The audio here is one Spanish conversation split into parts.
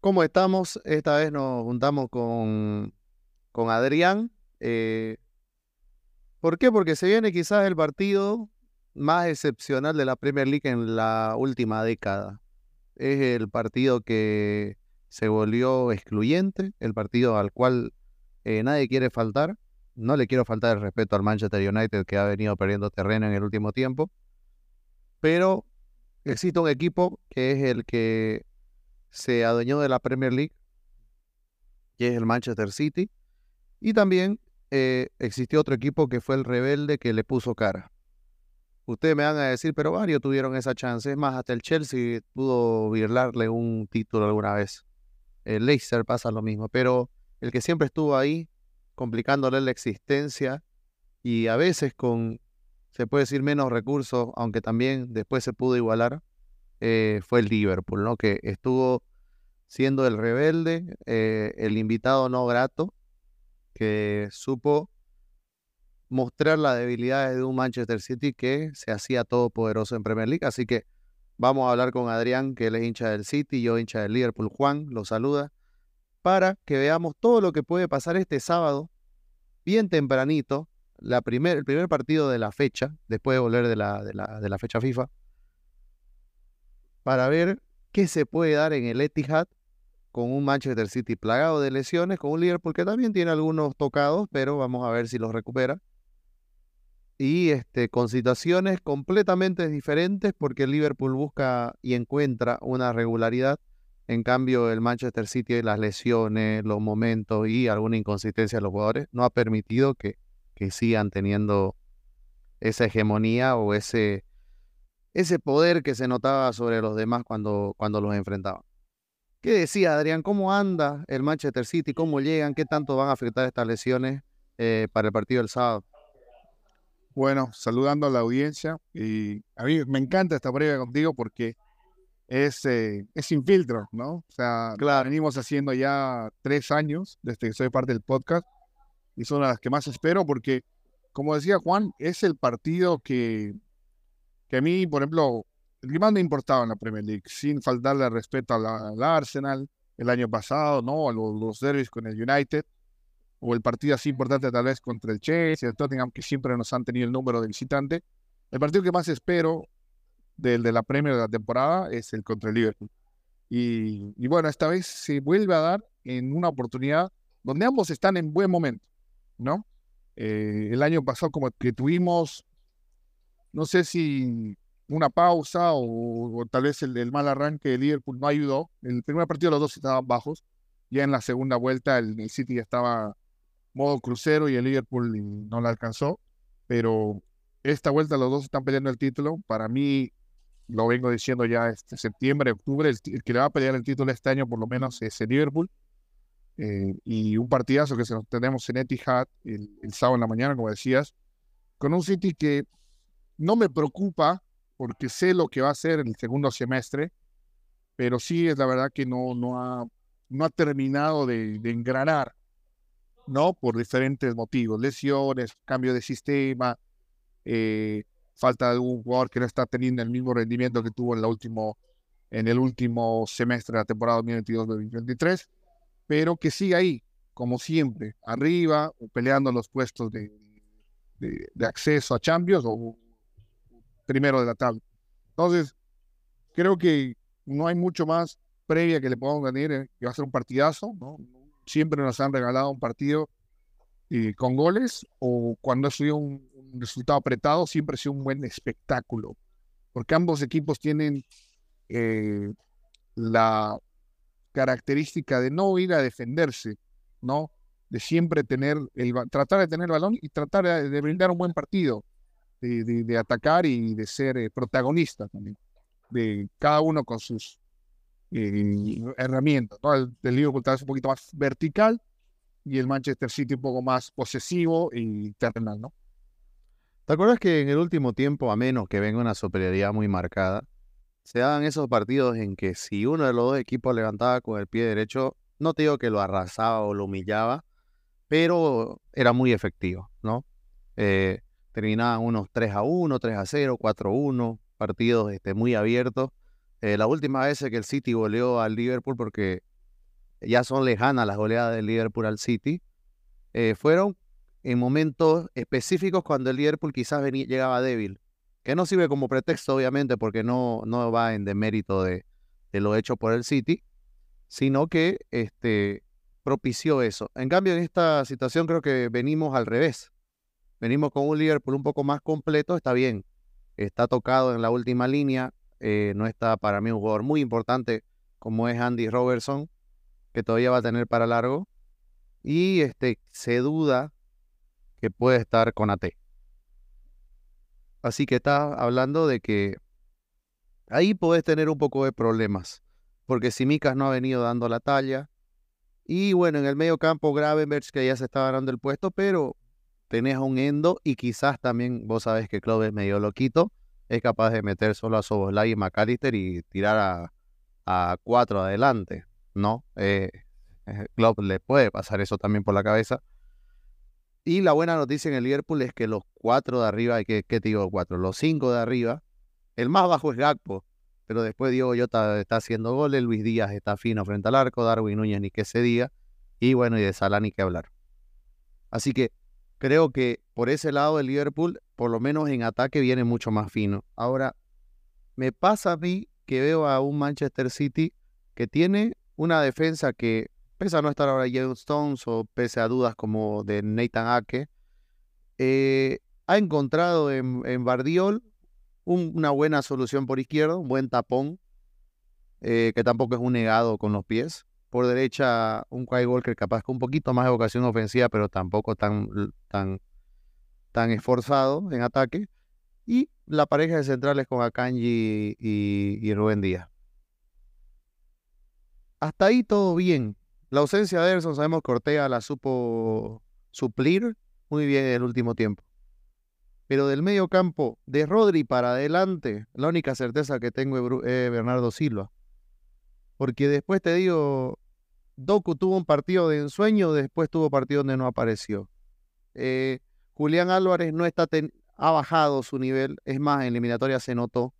¿Cómo estamos? Esta vez nos juntamos con, con Adrián. Eh, ¿Por qué? Porque se viene quizás el partido más excepcional de la Premier League en la última década. Es el partido que se volvió excluyente, el partido al cual eh, nadie quiere faltar. No le quiero faltar el respeto al Manchester United que ha venido perdiendo terreno en el último tiempo. Pero existe un equipo que es el que se adueñó de la Premier League, que es el Manchester City. Y también eh, existió otro equipo que fue el rebelde que le puso cara. Ustedes me van a decir, pero varios tuvieron esa chance. Es más, hasta el Chelsea pudo virlarle un título alguna vez. El Leicester pasa lo mismo, pero el que siempre estuvo ahí, complicándole la existencia y a veces con, se puede decir, menos recursos, aunque también después se pudo igualar, eh, fue el Liverpool, ¿no? Que estuvo siendo el rebelde, eh, el invitado no grato, que supo mostrar las debilidades de un Manchester City que se hacía todopoderoso en Premier League. Así que vamos a hablar con Adrián, que él es hincha del City, yo hincha del Liverpool. Juan lo saluda, para que veamos todo lo que puede pasar este sábado, bien tempranito, el primer partido de la fecha, después de volver de la fecha FIFA, para ver qué se puede dar en el Etihad con un Manchester City plagado de lesiones, con un Liverpool que también tiene algunos tocados, pero vamos a ver si los recupera. Y este, con situaciones completamente diferentes porque el Liverpool busca y encuentra una regularidad. En cambio, el Manchester City, las lesiones, los momentos y alguna inconsistencia de los jugadores no ha permitido que, que sigan teniendo esa hegemonía o ese, ese poder que se notaba sobre los demás cuando, cuando los enfrentaban. ¿Qué decía Adrián? ¿Cómo anda el Manchester City? ¿Cómo llegan? ¿Qué tanto van a afectar estas lesiones eh, para el partido del sábado? Bueno, saludando a la audiencia. Y a mí me encanta esta previa contigo porque es, eh, es sin filtro, ¿no? O sea, claro. venimos haciendo ya tres años desde que soy parte del podcast y son las que más espero porque, como decía Juan, es el partido que, que a mí, por ejemplo, el que más me importaba en la Premier League, sin faltarle respeto al Arsenal el año pasado, ¿no? A los, los derbis con el United, o el partido así importante tal vez contra el Chelsea, el Tottenham, que siempre nos han tenido el número de visitante. El partido que más espero del de la Premier de la temporada es el contra el Liverpool. Y, y, bueno, esta vez se vuelve a dar en una oportunidad donde ambos están en buen momento, ¿no? Eh, el año pasado como que tuvimos, no sé si una pausa o, tal vez el, mal arranque de Liverpool no ayudó. En el primer partido los dos estaban bajos. Ya en la segunda vuelta el, City estaba modo crucero y el Liverpool no la alcanzó. Pero esta vuelta los dos están peleando el título. Para mí, lo vengo diciendo ya este septiembre, octubre, el, que le va a pelear el título este año por lo menos es el Liverpool. Eh, y un partidazo que se nos tenemos en Etihad el, el sábado en la mañana, como decías, con un City que no me preocupa porque sé lo que va a hacer en el segundo semestre, pero sí es la verdad que no, no, ha, no ha terminado de, engranar, ¿no? Por diferentes motivos, lesiones, cambio de sistema, eh, falta de un jugador que no está teniendo el mismo rendimiento que tuvo en, la último, en el último semestre de la temporada 2022-2023, pero que sigue ahí, como siempre, arriba, peleando los puestos de, de, de acceso a Champions o primero de la tabla. Entonces, creo que no hay mucho más previa que le podamos ganar, eh, que va a ser un partidazo, ¿no? Siempre nos han regalado un partido eh, con goles o cuando ha sido un, resultado apretado, siempre ha sido un buen espectáculo, porque ambos equipos tienen eh, la característica de no ir a defenderse, ¿no? De siempre tener el, tratar de tener el balón y tratar de brindar un buen partido de, atacar y de ser eh, protagonista también, de cada uno con sus eh, herramientas. El, el Liverpool tal vez un poquito más vertical y el Manchester City un poco más posesivo y terrenal, ¿no? ¿Te acuerdas que en el último tiempo, a menos que venga una superioridad muy marcada, se daban esos partidos en que si uno de los dos equipos levantaba con el pie derecho, no te digo que lo arrasaba o lo humillaba, pero era muy efectivo, ¿no? Eh, terminaban unos 3 a 1, 3 a 0, 4 a 1, partidos este, muy abiertos. Eh, la última vez que el City goleó al Liverpool porque ya son lejanas las goleadas del Liverpool al City, eh, fueron en momentos específicos cuando el Liverpool quizás venía, llegaba débil, que no sirve como pretexto, obviamente, porque no, no va en demérito de, lo hecho por el City, sino que este, propició eso. En cambio, en esta situación creo que venimos al revés. Venimos con un Liverpool un poco más completo, está bien. Está tocado en la última línea, eh, no está para mí un jugador muy importante como es Andy Robertson, que todavía va a tener para largo. Y este, se duda que puede estar con AT. Así que está hablando de que ahí podés tener un poco de problemas, porque si Micas no ha venido dando la talla, y bueno, en el medio campo Gravenberch que ya se está ganando el puesto, pero tenés un Endo y quizás también vos sabés que Klopp es medio loquito, es capaz de meter solo a Soboslai y McAllister y tirar a, cuatro adelante, ¿no? Eh, eh le puede pasar eso también por la cabeza. Y la buena noticia en el Liverpool es que los cuatro de arriba, ¿qué, qué te digo cuatro? Los cinco de arriba, el más bajo es Gakpo, pero después Diego Jota está haciendo goles, Luis Díaz está fino frente al arco, Darwin Núñez ni que se diga, y bueno, y de Salah ni que hablar. Así que creo que por ese lado el Liverpool, por lo menos en ataque, viene mucho más fino. Ahora, me pasa a mí que veo a un Manchester City que tiene una defensa que, pese a no estar ahora James Stones o pese a dudas como de Nathan Ake, eh, ha encontrado en, en Bardiol una buena solución por izquierda, un buen tapón, eh, que tampoco es un negado con los pies. Por derecha, un Kyle Walker capaz con un poquito más de vocación ofensiva, pero tampoco tan, tan, tan esforzado en ataque. Y la pareja de centrales con Akanji y, Rubén Díaz. Hasta ahí todo bien. La ausencia de Ederson, sabemos que Ortega la supo suplir muy bien en el último tiempo. Pero del medio campo, de Rodri para adelante, la única certeza que tengo es Bernardo Silva. Porque después te digo, Doku tuvo un partido de ensueño, después tuvo partido donde no apareció. Eh, Julián Álvarez no está ha bajado su nivel, es más, en eliminatoria se notó,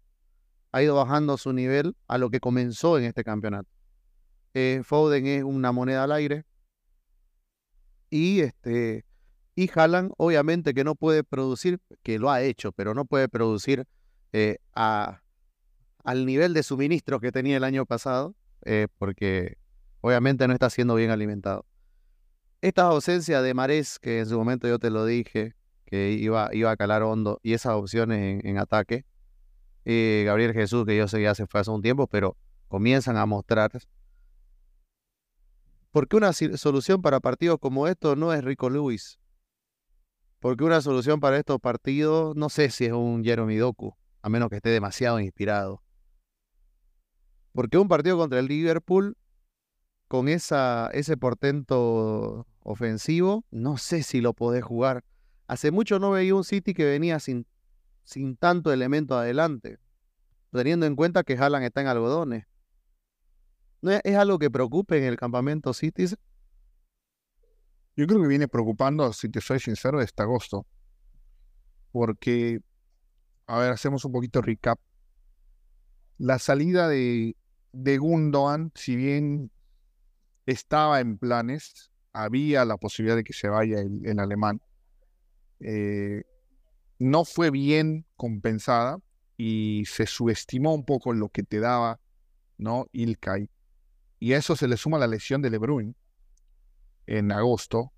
ha ido bajando su nivel a lo que comenzó en este campeonato. Eh, Foden es una moneda al aire. Y este, y Haaland, obviamente, que no puede producir, que lo ha hecho, pero no puede producir eh, a, al nivel de suministro que tenía el año pasado, eh, porque obviamente no está siendo bien alimentado. Esta ausencia de Marés, que en su momento yo te lo dije, que iba, iba a calar hondo, y esas opciones en, ataque, eh, Gabriel Jesús, que yo sé ya se hace un tiempo, pero comienzan a mostrar. Porque una solución para partidos como estos no es Rico Lewis, porque una solución para estos partidos, no sé si es un Jeremy Doku, a menos que esté demasiado inspirado. Porque un partido contra el Liverpool, con ese portento ofensivo, no sé si lo podés jugar. Hace mucho no veía un City que venía sin, sin tanto elemento adelante, teniendo en cuenta que Haaland está en algodones. ¿No es, algo que preocupe en el campamento City? Yo creo que viene preocupando, si te soy sincero, este agosto. Porque, a ver, hacemos un poquito recap. La salida de, de Gundogan, si bien estaba en planes, había la posibilidad de que se vaya el, alemán. Eh, no fue bien compensada y se subestimó un poco lo que te daba ¿no? Ilkay. Y eso se le suma la lesión de Lebrun, en agosto,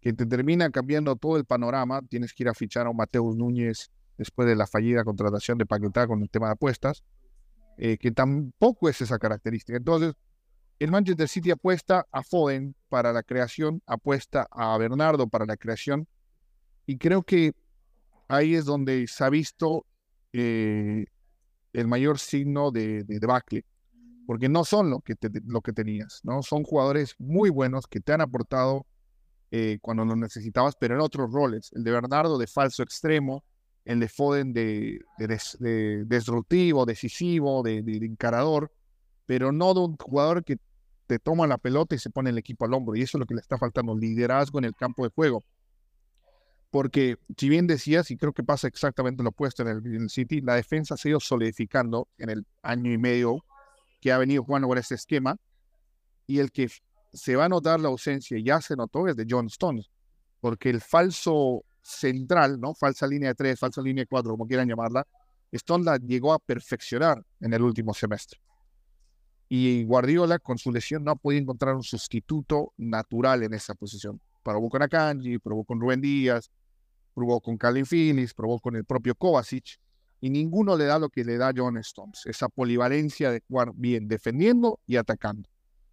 que te termina cambiando todo el panorama. Tienes que ir a fichar a un Mateus Núñez después de la fallida contratación de Paquetá con el tema de apuestas, eh, que tampoco es esa característica. Entonces, el Manchester City apuesta a Foden para la creación, apuesta a Bernardo para la creación, y creo que ahí es donde se ha visto eh, el mayor signo de, de debacle porque no son lo que, lo que tenías, ¿no? Son jugadores muy buenos que te han aportado eh, cuando los necesitabas, pero en otros roles. El de Bernardo de falso extremo, el de Foden de, de, destructivo, decisivo, de, encarador, pero no de un jugador que te toma la pelota y se pone el equipo al hombro. Y eso es lo que le está faltando, liderazgo en el campo de juego. Porque si bien decías, y creo que pasa exactamente lo opuesto en el, en el City, la defensa se ha ido solidificando en el año y medio que ha venido jugando con este esquema y el que se va a notar la ausencia, ya se notó, es de John Stones, porque el falso central, ¿no? Falsa línea de 3, falsa línea de 4, como quieran llamarla, Stone la llegó a perfeccionar en el último semestre. Y Guardiola, con su lesión, no podido encontrar un sustituto natural en esa posición. Probó con Akanji, probó con Rubén Díaz, probó con Calvin Phillips, probó con el propio Kovacic, y ninguno le da lo que le da John Stones, esa polivalencia de jugar bien defendiendo y atacando.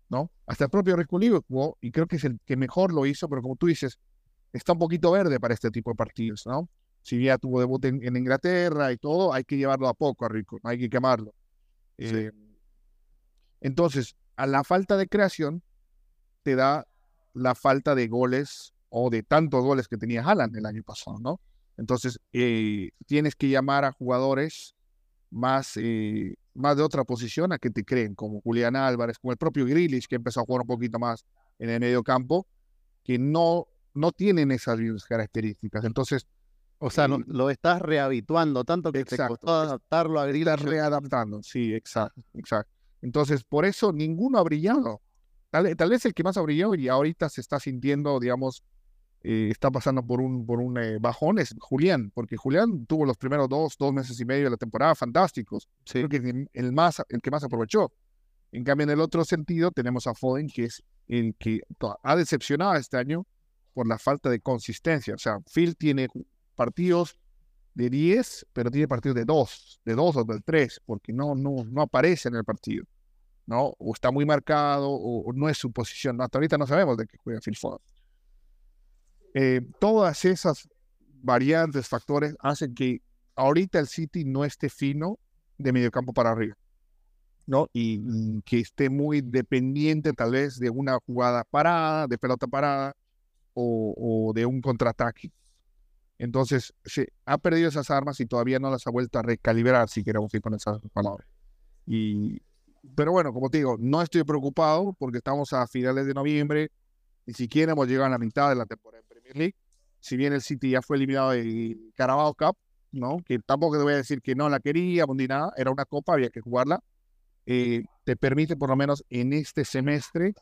¿no? Hasta el propio Rico jugó, y creo que es el que mejor lo hizo, pero como tú dices, está un poquito verde para este tipo de partidos, ¿no? Si ya tuvo debut en, Inglaterra y todo, hay que llevarlo a poco a Rico, hay que quemarlo. Eh, entonces, a la falta de creación, te da la falta de goles o de tantos goles que tenía Haaland el año pasado, ¿no? Entonces, eh, tienes que llamar a jugadores más, eh, más de otra posición a que te creen, como Julián Álvarez, como el propio Grealish, que empezó a jugar un poquito más en el medio campo, que no, no tienen esas características. Entonces, o sea, lo estás rehabituando tanto que te costó adaptarlo a. Estás readaptando, sí, exacto, exacto. Entonces, por eso ninguno ha brillado. Tal, tal, vez el que más ha brillado y ahorita se está sintiendo, digamos, eh, está pasando por un, por un eh, bajón es Julián, porque Julián tuvo los primeros dos, dos meses y medio de la temporada fantásticos. Creo que el, más, el que más aprovechó. En cambio, en el otro sentido, tenemos a Foden, que es el que ha decepcionado este año por la falta de consistencia. O sea, Phil tiene partidos de 10, pero tiene partidos de 2, de 2 o de 3, porque no, no, no aparece en el partido. ¿no? O está muy marcado, o, no es su posición. Hasta ahorita no sabemos de qué juega Phil Foden. Eh, todas esas variantes, factores, hacen que ahorita el City no esté fino de mediocampo para arriba, ¿no? Y, que esté muy dependiente tal vez de una jugada parada, de pelota parada o, de un contraataque. Entonces, se ha perdido esas armas y todavía no las ha vuelto a recalibrar, si queremos ir con esas palabras. Y, pero bueno, como te digo, no estoy preocupado porque estamos a finales de noviembre, ni siquiera hemos llegado a la mitad de la temporada League. Si bien el City ya fue eliminado del Carabao Cup, ¿no? Que tampoco te voy a decir que no la quería ni nada, era una copa, había que jugarla. Eh, te permite, por lo menos en este semestre,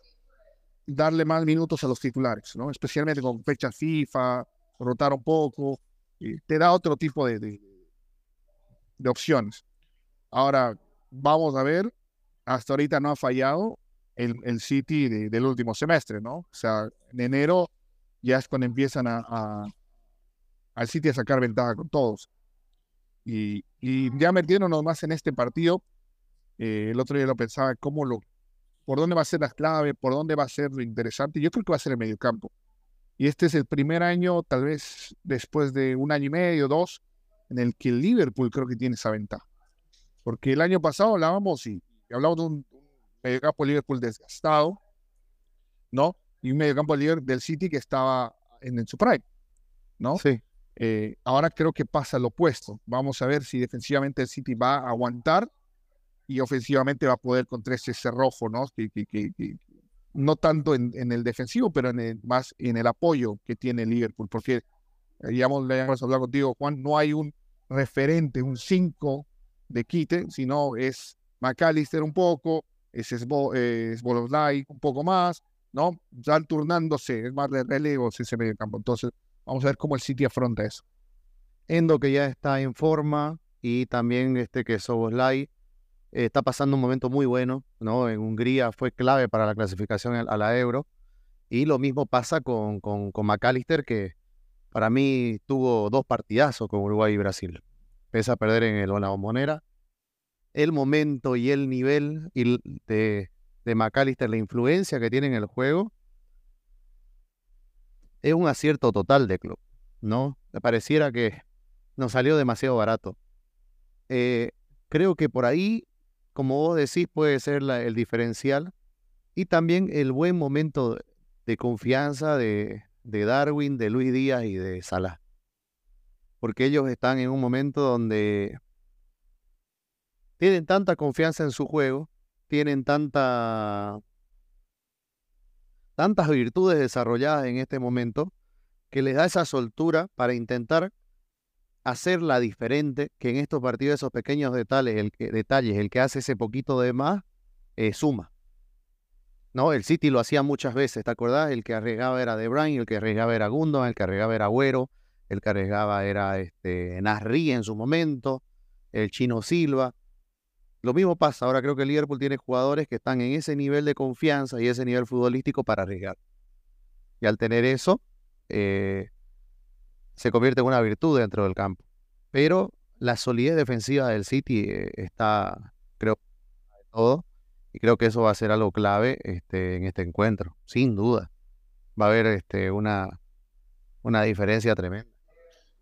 darle más minutos a los titulares, ¿no? Especialmente con fecha FIFA, rotar un poco, te da otro tipo de, de, opciones. Ahora, vamos a ver, hasta ahorita no ha fallado el, el City del último semestre, ¿no? O sea, en enero ya es cuando empiezan a, al City a sacar ventaja con todos. Y, y ya metiéndonos más en este partido, eh, el otro día lo pensaba, cómo lo, por dónde va a ser la clave, por dónde va a ser lo interesante. Yo creo que va a ser el mediocampo. Y este es el primer año, tal vez después de un año y medio, dos, en el que el Liverpool creo que tiene esa ventaja. Porque el año pasado hablábamos y, hablamos de un, mediocampo de Liverpool desgastado, ¿no? y un mediocampo líder del City que estaba en, su prime, ¿no? Sí. Eh, ahora creo que pasa lo opuesto. Vamos a ver si defensivamente el City va a aguantar y ofensivamente va a poder contra ese cerrojo, ¿no? Que, no tanto en, el defensivo, pero en más en el apoyo que tiene Liverpool, porque digamos, le hemos hablado contigo, Juan, no hay un referente, un 5 de quite, sino es McAllister un poco, es, es, un poco más, ¿no? Ya turnándose, es más de relevos ese medio campo. Entonces, vamos a ver cómo el City afronta eso. Endo que ya está en forma y también este que Soboslai está pasando un momento muy bueno, ¿no? En Hungría fue clave para la clasificación a la Euro. Y lo mismo pasa con, con, con McAllister, que para mí tuvo dos partidazos con Uruguay y Brasil. Pese a perder en el, la bombonera. El momento y el nivel de, de McAllister, la influencia que tiene en el juego, es un acierto total de club, ¿no? Pareciera que nos salió demasiado barato. Eh, creo que por ahí, como vos decís, puede ser el diferencial y también el buen momento de confianza de, Darwin, de Luis Díaz y de Salah. Porque ellos están en un momento donde tienen tanta confianza en su juego tienen tanta, tantas virtudes desarrolladas en este momento que les da esa soltura para intentar hacerla diferente, que en estos partidos esos pequeños detalles, el que, detalles, el que hace ese poquito de más, eh, suma. No, el City lo hacía muchas veces, ¿te acordás? El que arriesgaba era De Bruyne, el que arriesgaba era Gundogan, el que arriesgaba era Agüero, el que arriesgaba era este, Nasri en su momento, el Chino Silva. Lo mismo pasa, ahora creo que Liverpool tiene jugadores que están en ese nivel de confianza y ese nivel futbolístico para arriesgar. Y al tener eso, eh, se convierte en una virtud dentro del campo. Pero la solidez defensiva del City eh, está, creo, todo. Y creo que eso va a ser algo clave este, en este encuentro, sin duda. Va a haber este, una, una diferencia tremenda.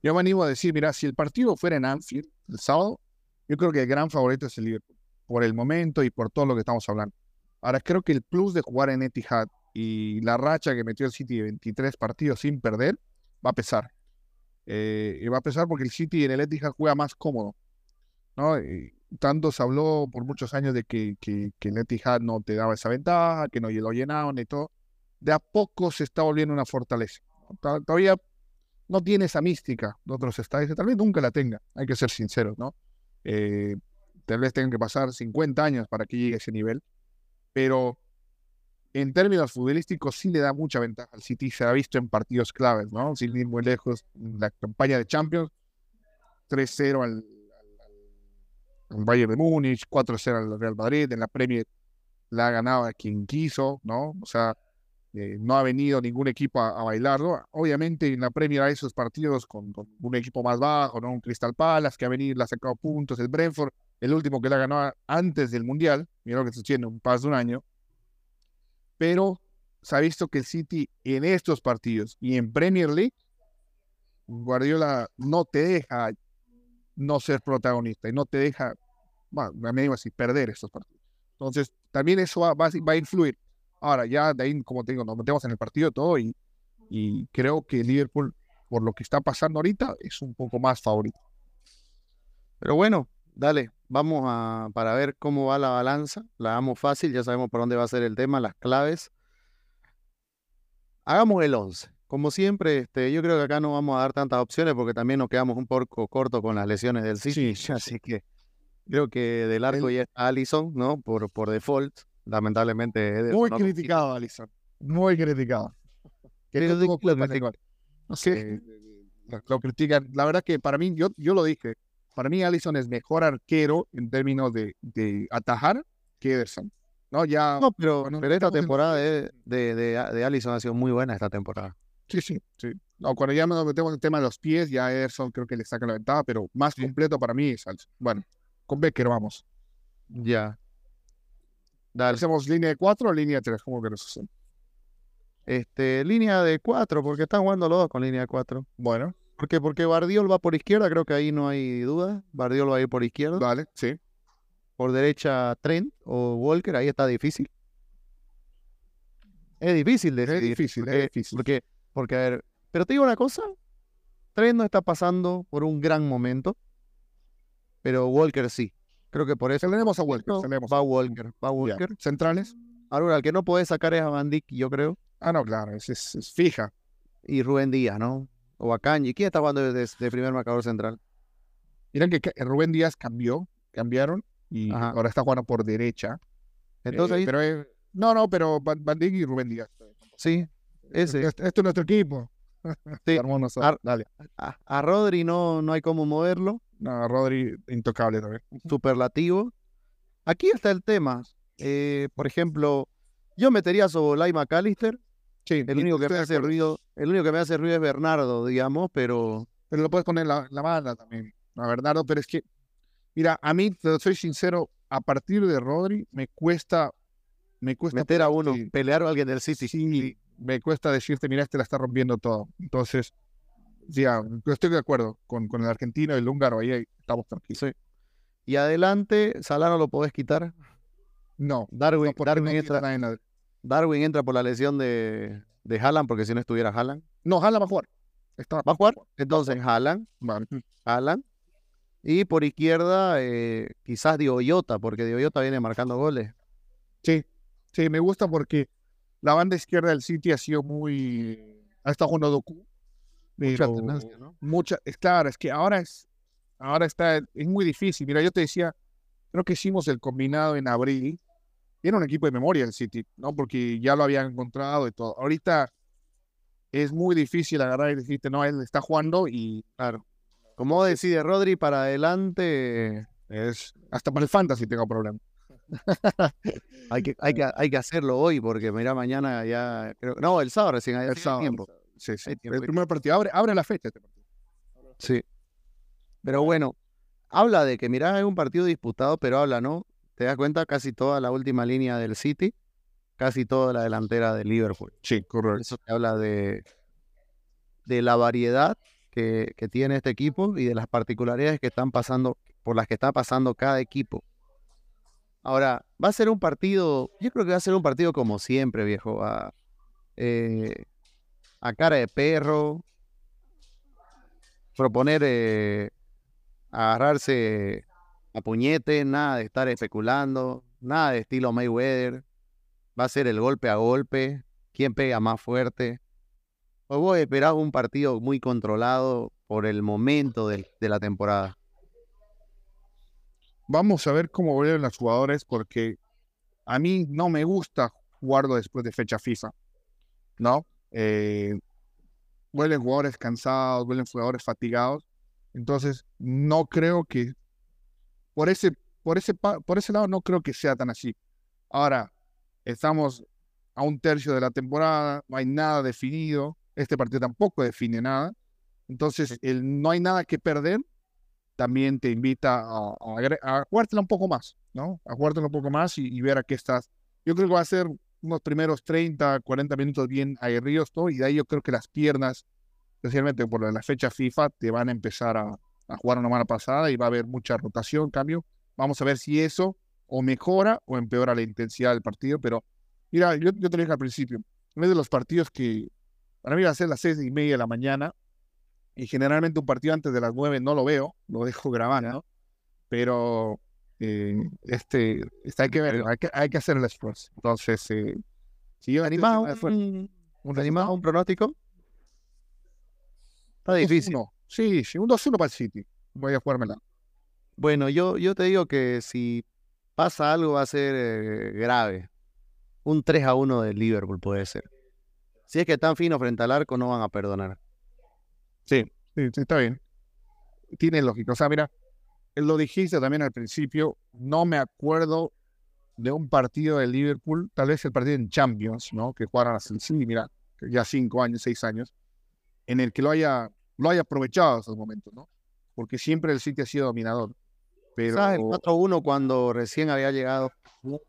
Yo me animo a decir, mira, si el partido fuera en Anfield el sábado, yo creo que el gran favorito es el Liverpool, por el momento y por todo lo que estamos hablando. Ahora, creo que el plus de jugar en Etihad y la racha que metió el City de 23 partidos sin perder va a pesar. Eh, y va a pesar porque el City en el Etihad juega más cómodo. ¿no? tanto se habló por muchos años de que el Etihad no te daba esa ventaja, que no lo llenaban y todo. De a poco se está volviendo una fortaleza. Todavía no tiene esa mística de otros estadios, tal vez nunca la tenga, hay que ser sinceros, ¿no? Eh, tal vez tengan que pasar 50 años para que llegue a ese nivel, pero en términos futbolísticos sí le da mucha ventaja al City, se ha visto en partidos claves, ¿no? Sin ir muy lejos, la campaña de Champions, 3-0 al, Bayern de Múnich, 4-0 al Real Madrid, en la Premier la ha ganado a quien quiso, ¿no? O sea, eh, no ha venido ningún equipo a, bailarlo. Obviamente en la Premier hay esos partidos con, un equipo más bajo, ¿no? Un Crystal Palace que ha venido, le ha sacado puntos, el Brentford, el último que la ganó antes del Mundial, mira lo que tiene, un paso de un año. Pero se ha visto que el City en estos partidos y en Premier League, Guardiola no te deja no ser protagonista y no te deja, bueno, me digo así, perder estos partidos. Entonces, también eso va, va, va a influir Ahora, ya de ahí, como te digo, nos metemos en el partido todo y, y creo que Liverpool, por lo que está pasando ahorita, es un poco más favorito. Pero bueno, dale, vamos a para ver cómo va la balanza. La damos fácil, ya sabemos por dónde va a ser el tema, las claves. Hagamos el 11. Como siempre, este, yo creo que acá no vamos a dar tantas opciones porque también nos quedamos un poco corto con las lesiones del City. Sí, así que creo que del arco ya está Allison, ¿no? Por, por default lamentablemente. Muy criticado, Alison. Muy criticado. No sé. Lo, critican. La verdad que para mí, yo, yo lo dije, para mí Allison es mejor arquero en términos de, de atajar que Ederson. No, ya. No, pero, pero esta temporada de, de, de, Allison ha sido muy buena esta temporada. Sí, sí, sí. No, cuando ya nos metemos en el tema de los pies, ya Ederson creo que le saca la ventaja, pero más completo para mí es Allison. Bueno, con Becker vamos. Ya. ¿Hacemos línea de 4 o línea de 3? ¿Cómo que nos Este, línea de 4, porque están jugando los dos con línea de 4. Bueno. ¿Por qué? Porque Bardiol va por izquierda, creo que ahí no hay duda. Bardiol va a ir por izquierda. Vale, sí. Por derecha Trent o Walker, ahí está difícil. Es difícil de Es difícil, es difícil. Porque, porque, a ver, pero te digo una cosa, Trent no está pasando por un gran momento, pero Walker sí. Creo que por eso. Tenemos a Walker. Va Walker. Va Walker. Centrales. Ahora, el que no puede sacar es a Van Dijk, yo creo. Ah, no, claro, es, es, fija. Y Rubén Díaz, ¿no? O a Kanji. ¿Quién está jugando de, primer marcador central? Miren que Rubén Díaz cambió, cambiaron y ahora está jugando por derecha. Entonces, eh, pero no, no, pero Van, Dijk y Rubén Díaz. Sí, ese. Este, es nuestro equipo. Sí. a, Dale. A, Rodri no, no hay cómo moverlo. No, Rodri intocable también. Superlativo. Aquí está el tema. Eh, por ejemplo, yo metería a Sobolay McAllister. Sí, el único que me hace ruido, el único que me hace ruido es Bernardo, digamos, pero. Pero lo puedes poner la, la banda también, a Bernardo, pero es que, mira, a mí, soy sincero, a partir de Rodri me cuesta, me cuesta meter a uno, pelear a alguien del City. Sí, me cuesta decirte, mira, este la está rompiendo todo. Entonces, ya, estoy de acuerdo con, con el argentino y el húngaro, ahí estamos tranquilos. Y adelante, Salano lo podés quitar. No, Darwin, Darwin, entra, Darwin entra por la lesión de, de Haaland, porque si no estuviera Haaland. No, Haaland va a jugar. ¿Va a jugar? Entonces, Haaland. Haaland. Y por izquierda, eh, quizás Dioyota, porque Dioyota viene marcando goles. Sí, sí, me gusta porque la banda izquierda del City ha sido muy. Ha estado jugando Doku. Mucha tendencia, ¿no? Mucha, es claro, es que ahora es, ahora está, es muy difícil. Mira, yo te decía, creo que hicimos el combinado en abril era un equipo de memoria el City, ¿no? Porque ya lo habían encontrado y todo. Ahorita es muy difícil agarrar y decirte, no, él está jugando y, claro. Como decide Rodri para adelante, es hasta para el fantasy tengo problemas. hay, que, hay, que, hay que hacerlo hoy porque mira, mañana ya. Creo, no, el sábado recién hay el sábado, tiempo. Sí, sí. el primer partido abre, abre la fecha este partido. Sí. Pero bueno, habla de que, mira, es un partido disputado, pero habla, ¿no? Te das cuenta, casi toda la última línea del City, casi toda la delantera del Liverpool. Sí, correcto. Eso te habla de, de la variedad que, que tiene este equipo y de las particularidades que están pasando, por las que está pasando cada equipo. Ahora, va a ser un partido, yo creo que va a ser un partido como siempre, viejo, a, eh, a cara de perro, proponer eh, agarrarse a nada de estar especulando, nada de estilo Mayweather. Va a ser el golpe a golpe, quién pega más fuerte. O vos esperás un partido muy controlado por el momento de, la temporada. Vamos a ver cómo vuelven los jugadores porque a mí no me gusta jugarlo después de fecha FIFA, ¿no? Eh, vuelven jugadores cansados, vuelven jugadores fatigados entonces, no creo que por ese, por ese, por ese lado no creo que sea tan así. Ahora, estamos a un tercio de la temporada, no hay nada definido, este partido tampoco define nada. Entonces, el no hay nada que perder también te invita a, a, jugártela un poco más, ¿no? A jugártela un poco más y, ver a qué estás. Yo creo que va a ser unos primeros 30, 40 minutos bien aguerridos todo, y de ahí yo creo que las piernas especialmente por la fecha FIFA, te van a empezar a, jugar una mala pasada y va a haber mucha rotación, cambio. Vamos a ver si eso o mejora o empeora la intensidad del partido, pero mira, yo, yo te dije al principio, en vez de los partidos que para mí va a ser las seis y media de la mañana, y generalmente un partido antes de las nueve no lo veo, lo dejo grabando, pero eh, este, este, hay que ver, hay que, hay que hacer el esfuerzo. Entonces, eh, si yo animado, un, un, un pronóstico. Está difícil. Sí, sí, un 2-1 para el City. Voy a jugármela. Bueno, yo, yo te digo que si pasa algo va a ser eh, grave. Un 3 a 1 del Liverpool puede ser. Si es que están finos frente al arco, no van a perdonar. Sí, sí, está bien. Tiene lógica. O sea, mira, lo dijiste también al principio, no me acuerdo de un partido de Liverpool, tal vez el partido en Champions, ¿no? Que jugaron así, sí, mira, ya cinco años, seis años, en el que lo haya lo haya aprovechado esos momentos, ¿no? Porque siempre el City ha sido dominador. Pero... ¿Sabes? El 4-1 cuando recién había llegado con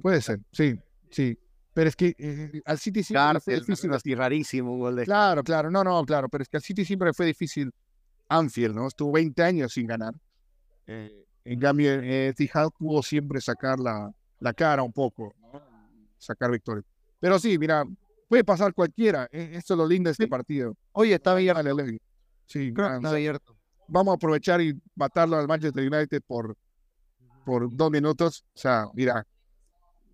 Puede ser, sí, sí. Pero es que eh, al City siempre fue difícil. Así rarísimo gol de... Claro, claro, no, no, claro, pero es que al City siempre fue difícil Anfield, ¿no? Estuvo 20 años sin ganar. Eh, en cambio, eh, pudo siempre sacar la, la cara un poco, ¿no? sacar victoria. Pero sí, mira, puede pasar cualquiera. E, esto es lo lindo de este partido. Hoy está abierto. Sí, está abierto. Vamos a aprovechar y matarlo al Manchester United por, por dos minutos. O sea, mira,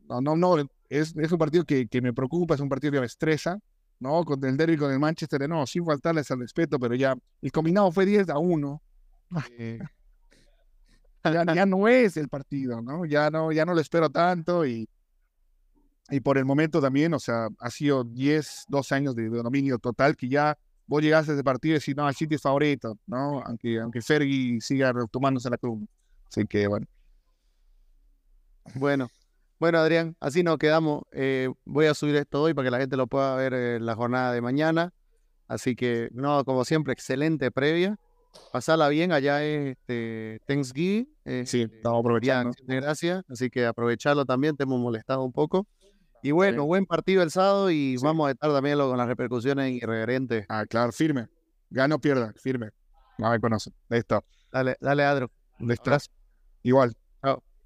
no, no, no, es, es un partido que, que, me preocupa, es un partido que me estresa, ¿no? Con el derby con el Manchester, no, sin faltarles al respeto, pero ya, el combinado fue 10 a 1. Eh, ya, ya, no es el partido, ¿no? Ya no, ya no lo espero tanto y, y por el momento también, o sea, ha sido 10, 12 años de, dominio total que ya vos llegaste a ese partido y decís, no, el City es favorito, ¿no? Aunque, aunque Fergie siga retomándose la cruz. Así que, bueno. Bueno, bueno, Adrián, así nos quedamos. Eh, voy a subir esto hoy para que la gente lo pueda ver en la jornada de mañana. Así que, no, como siempre, excelente previa. Pasala bien, allá es este, Thanksgiving. sí, este, estamos aprovechando. Gracias, así que aprovecharlo también, te hemos molestado un poco. Y bueno, buen partido el sábado y vamos a estar también con las repercusiones irreverentes. Ah, claro, firme. Gana o pierda, firme. No me conoce. Listo. Dale, dale, Adro. Listo. Igual.